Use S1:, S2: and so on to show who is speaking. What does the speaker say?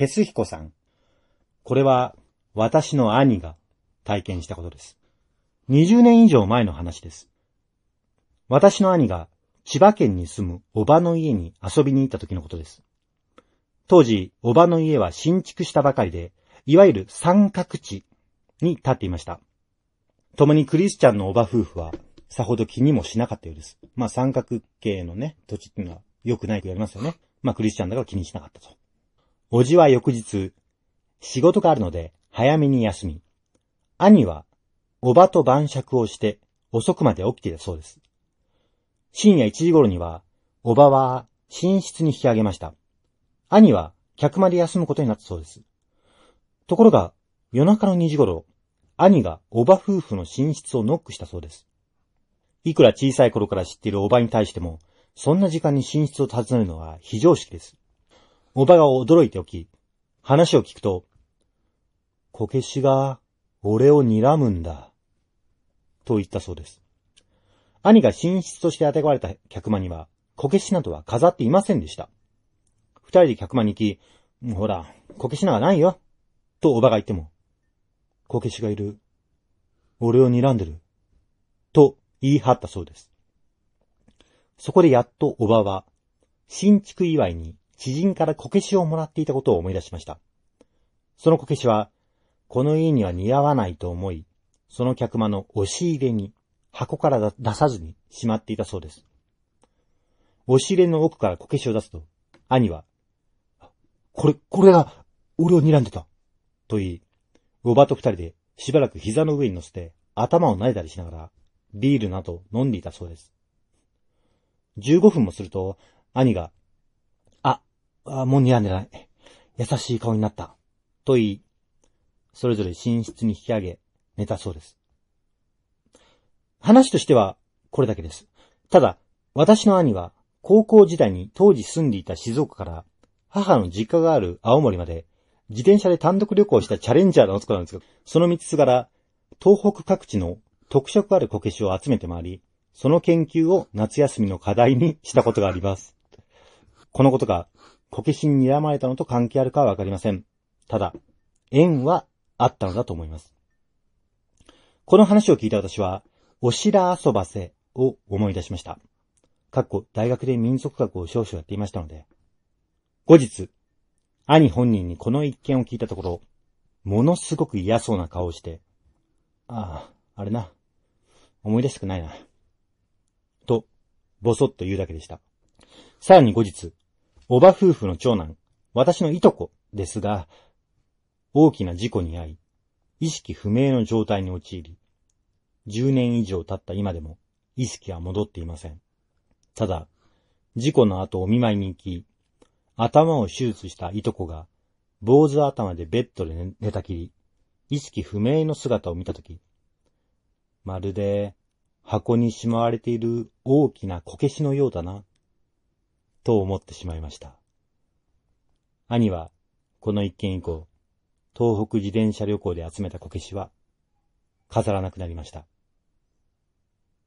S1: ペスヒコさん。これは私の兄が体験したことです。20年以上前の話です。私の兄が千葉県に住むおばの家に遊びに行った時のことです。当時、おばの家は新築したばかりで、いわゆる三角地に立っていました。共にクリスチャンのおば夫婦は、さほど気にもしなかったようです。まあ三角形のね、土地っていうのは良くないと言われますよね。まあクリスチャンだから気にしなかったと。おじは翌日、仕事があるので早めに休み、兄はおばと晩酌をして遅くまで起きていたそうです。深夜1時頃には、おばは寝室に引き上げました。兄は客間で休むことになったそうです。ところが、夜中の2時頃、兄がおば夫婦の寝室をノックしたそうです。いくら小さい頃から知っているおばに対しても、そんな時間に寝室を訪ねるのは非常識です。おばが驚いておき、話を聞くと、こけしが俺を睨むんだ、と言ったそうです。兄が寝室として当てがわれた客間には、こけしなどは飾っていませんでした。二人で客間に行き、ほら、こけしなんかないよ。とおばが言っても、こけしがいる。俺を睨んでる。と言い張ったそうです。そこでやっとおばは、新築祝いに知人からこけしをもらっていたことを思い出しました。そのこけしは、この家には似合わないと思い、その客間の押し入れに箱から出さずにしまっていたそうです。押し入れの奥からこけしを出すと、兄は、これ、これが、俺を睨んでた。と言い、おばと二人でしばらく膝の上に乗せて頭を撫いだりしながら、ビールなど飲んでいたそうです。15分もすると、兄が、あ、もう睨んでない。優しい顔になった。と言い、それぞれ寝室に引き上げ、寝たそうです。話としては、これだけです。ただ、私の兄は、高校時代に当時住んでいた静岡から、母の実家がある青森まで、自転車で単独旅行したチャレンジャーの男なんですが、その道すがら、東北各地の特色あるこけしを集めて回り、その研究を夏休みの課題にしたことがあります。このことが、こけしに睨まれたのと関係あるかはわかりません。ただ、縁はあったのだと思います。この話を聞いた私は、おしら遊ばせを思い出しました。かっこ大学で民族学を少々やっていましたので。後日、兄本人にこの一件を聞いたところ、ものすごく嫌そうな顔をして、ああ、あれな。思い出したくないな。と、ぼそっと言うだけでした。さらに後日、おば夫婦の長男、私のいとこですが、大きな事故に遭い、意識不明の状態に陥り、10年以上経った今でも意識は戻っていません。ただ、事故の後お見舞いに行き、頭を手術したいとこが、坊主頭でベッドで寝たきり、意識不明の姿を見たとき、まるで箱にしまわれている大きなこけしのようだな、と思ってしまいました。兄は、この一件以降、東北自転車旅行で集めたこけしは、飾らなくなりました。